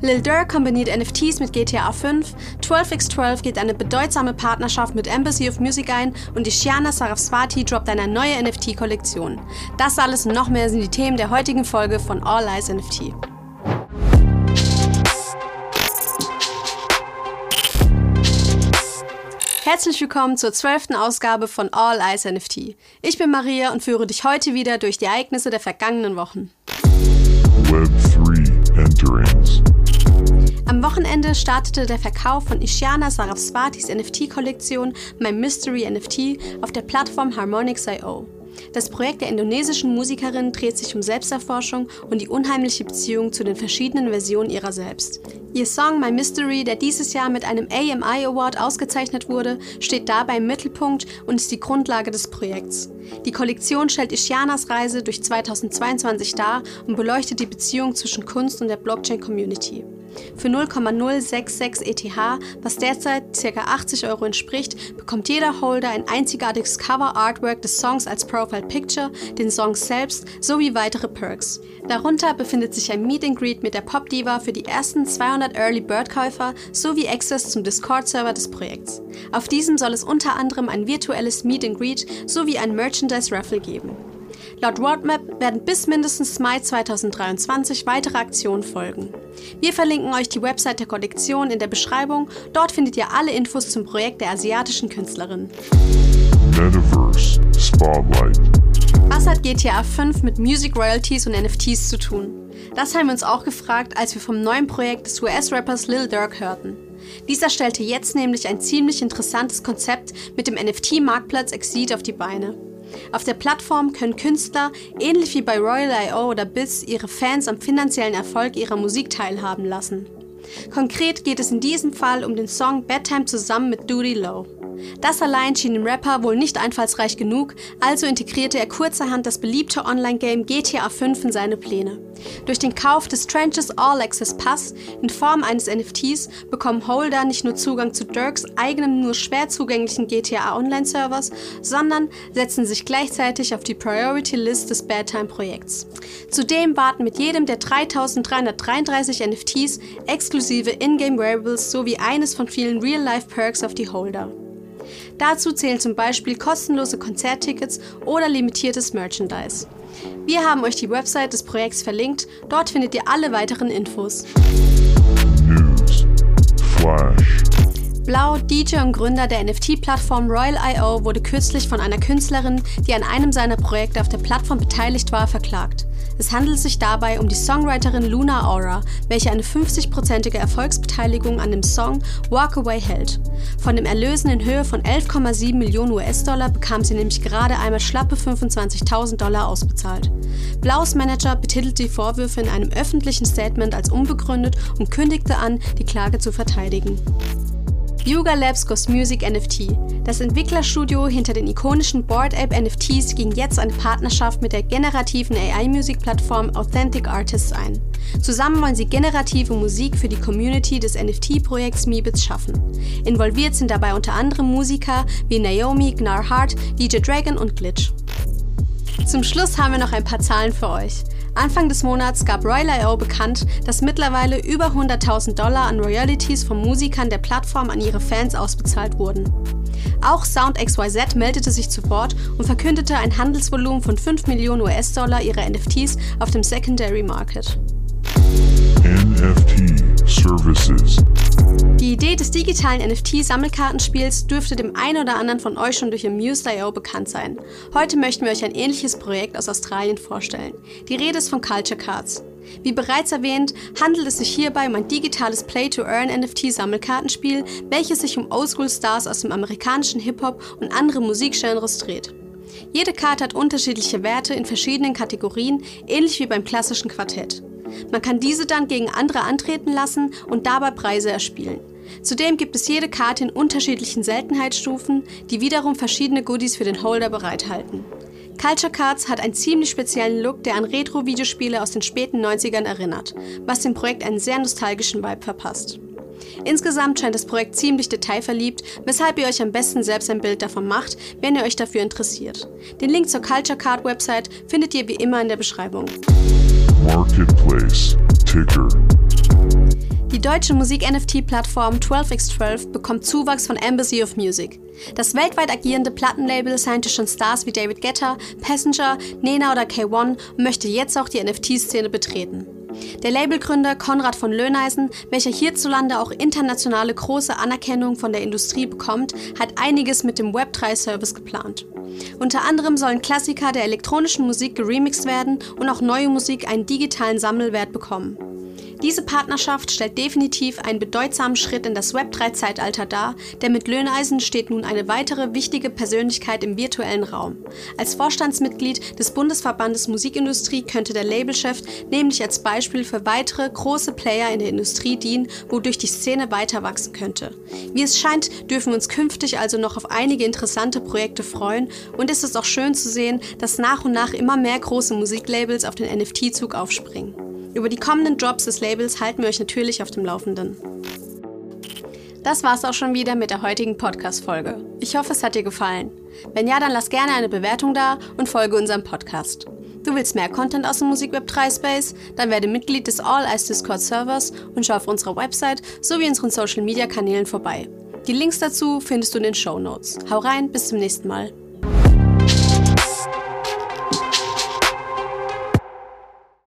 Lil Durk kombiniert NFTs mit GTA 5, 12x12 geht eine bedeutsame Partnerschaft mit Embassy of Music ein und Ishiana Saraswati droppt eine neue NFT-Kollektion. Das alles und noch mehr sind die Themen der heutigen Folge von All Eyes NFT. Herzlich willkommen zur zwölften Ausgabe von All Eyes NFT. Ich bin Maria und führe dich heute wieder durch die Ereignisse der vergangenen Wochen. Web 3 Enterings. Am Wochenende startete der Verkauf von Ishiana Saraswatis NFT-Kollektion My Mystery NFT auf der Plattform Harmonix.io. Das Projekt der indonesischen Musikerin dreht sich um Selbsterforschung und die unheimliche Beziehung zu den verschiedenen Versionen ihrer selbst. Ihr Song My Mystery, der dieses Jahr mit einem AMI Award ausgezeichnet wurde, steht dabei im Mittelpunkt und ist die Grundlage des Projekts. Die Kollektion stellt Ishianas Reise durch 2022 dar und beleuchtet die Beziehung zwischen Kunst und der Blockchain-Community. Für 0,066 ETH, was derzeit ca. 80 Euro entspricht, bekommt jeder Holder ein einzigartiges Cover-Artwork des Songs als Profile Picture, den Song selbst sowie weitere Perks. Darunter befindet sich ein Meet and Greet mit der Pop-Diva für die ersten 200 Early Bird-Käufer sowie Access zum Discord-Server des Projekts. Auf diesem soll es unter anderem ein virtuelles Meet and Greet sowie ein Merchandise-Raffle geben. Laut Roadmap werden bis mindestens Mai 2023 weitere Aktionen folgen. Wir verlinken euch die Website der Kollektion in der Beschreibung. Dort findet ihr alle Infos zum Projekt der asiatischen Künstlerin. Metaverse Spotlight. Was hat GTA 5 mit Music Royalties und NFTs zu tun? Das haben wir uns auch gefragt, als wir vom neuen Projekt des US-Rappers Lil Durk hörten. Dieser stellte jetzt nämlich ein ziemlich interessantes Konzept mit dem NFT-Marktplatz Exceed auf die Beine. Auf der Plattform können Künstler, ähnlich wie bei Royal.io oder Biz, ihre Fans am finanziellen Erfolg ihrer Musik teilhaben lassen. Konkret geht es in diesem Fall um den Song Bedtime zusammen mit Duty Low. Das allein schien dem Rapper wohl nicht einfallsreich genug, also integrierte er kurzerhand das beliebte Online-Game GTA 5 in seine Pläne. Durch den Kauf des Trenches All Access Pass in Form eines NFTs bekommen Holder nicht nur Zugang zu Dirks eigenem nur schwer zugänglichen GTA Online-Servers, sondern setzen sich gleichzeitig auf die Priority List des Bedtime-Projekts. Zudem warten mit jedem der 3333 NFTs exklusive Ingame Wearables sowie eines von vielen Real-Life-Perks auf die Holder. Dazu zählen zum Beispiel kostenlose Konzerttickets oder limitiertes Merchandise. Wir haben euch die Website des Projekts verlinkt, dort findet ihr alle weiteren Infos. News. Flash. Blau, DJ und Gründer der NFT-Plattform Royal.io, wurde kürzlich von einer Künstlerin, die an einem seiner Projekte auf der Plattform beteiligt war, verklagt. Es handelt sich dabei um die Songwriterin Luna Aura, welche eine 50-prozentige Erfolgsbeteiligung an dem Song Walk Away hält. Von dem Erlösen in Höhe von 11,7 Millionen US-Dollar bekam sie nämlich gerade einmal schlappe 25.000 Dollar ausbezahlt. Blaus Manager betitelte die Vorwürfe in einem öffentlichen Statement als unbegründet und kündigte an, die Klage zu verteidigen. Yuga Labs Ghost Music NFT. Das Entwicklerstudio hinter den ikonischen Board Ape NFTs ging jetzt eine Partnerschaft mit der generativen AI-Musik-Plattform Authentic Artists ein. Zusammen wollen sie generative Musik für die Community des NFT-Projekts Meebits schaffen. Involviert sind dabei unter anderem Musiker wie Naomi, Gnar Hart, DJ Dragon und Glitch. Zum Schluss haben wir noch ein paar Zahlen für euch. Anfang des Monats gab Royal.io bekannt, dass mittlerweile über 100.000 Dollar an Royalties von Musikern der Plattform an ihre Fans ausbezahlt wurden. Auch SoundXYZ meldete sich zu Wort und verkündete ein Handelsvolumen von 5 Millionen US-Dollar ihrer NFTs auf dem Secondary Market. NFT Services Idee des digitalen NFT-Sammelkartenspiels dürfte dem einen oder anderen von euch schon durch Amuse.io bekannt sein. Heute möchten wir euch ein ähnliches Projekt aus Australien vorstellen. Die Rede ist von Culture Cards. Wie bereits erwähnt, handelt es sich hierbei um ein digitales Play-to-Earn-NFT-Sammelkartenspiel, welches sich um Oldschool-Stars aus dem amerikanischen Hip-Hop und andere Musikgenres dreht. Jede Karte hat unterschiedliche Werte in verschiedenen Kategorien, ähnlich wie beim klassischen Quartett. Man kann diese dann gegen andere antreten lassen und dabei Preise erspielen. Zudem gibt es jede Karte in unterschiedlichen Seltenheitsstufen, die wiederum verschiedene Goodies für den Holder bereithalten. Culture Cards hat einen ziemlich speziellen Look, der an Retro-Videospiele aus den späten 90ern erinnert, was dem Projekt einen sehr nostalgischen Vibe verpasst. Insgesamt scheint das Projekt ziemlich detailverliebt, weshalb ihr euch am besten selbst ein Bild davon macht, wenn ihr euch dafür interessiert. Den Link zur Culture Card Website findet ihr wie immer in der Beschreibung. Marketplace Ticker deutsche Musik-NFT-Plattform 12x12 bekommt Zuwachs von Embassy of Music. Das weltweit agierende Plattenlabel signte schon Stars wie David Guetta, Passenger, Nena oder K1 und möchte jetzt auch die NFT-Szene betreten. Der Labelgründer Konrad von Löhneisen, welcher hierzulande auch internationale große Anerkennung von der Industrie bekommt, hat einiges mit dem Web3-Service geplant. Unter anderem sollen Klassiker der elektronischen Musik geremixed werden und auch neue Musik einen digitalen Sammelwert bekommen. Diese Partnerschaft stellt definitiv einen bedeutsamen Schritt in das Web3-Zeitalter dar, denn mit Löhneisen steht nun eine weitere wichtige Persönlichkeit im virtuellen Raum. Als Vorstandsmitglied des Bundesverbandes Musikindustrie könnte der Labelchef nämlich als Beispiel für weitere große Player in der Industrie dienen, wodurch die Szene weiter wachsen könnte. Wie es scheint, dürfen wir uns künftig also noch auf einige interessante Projekte freuen und es ist auch schön zu sehen, dass nach und nach immer mehr große Musiklabels auf den NFT-Zug aufspringen. Über die kommenden Drops des Labels halten wir euch natürlich auf dem Laufenden. Das war's auch schon wieder mit der heutigen Podcast-Folge. Ich hoffe, es hat dir gefallen. Wenn ja, dann lass gerne eine Bewertung da und folge unserem Podcast. Du willst mehr Content aus dem Musikweb 3 Space? Dann werde Mitglied des All Eyes Discord Servers und schau auf unserer Website sowie unseren Social Media Kanälen vorbei. Die Links dazu findest du in den Show Notes. Hau rein, bis zum nächsten Mal.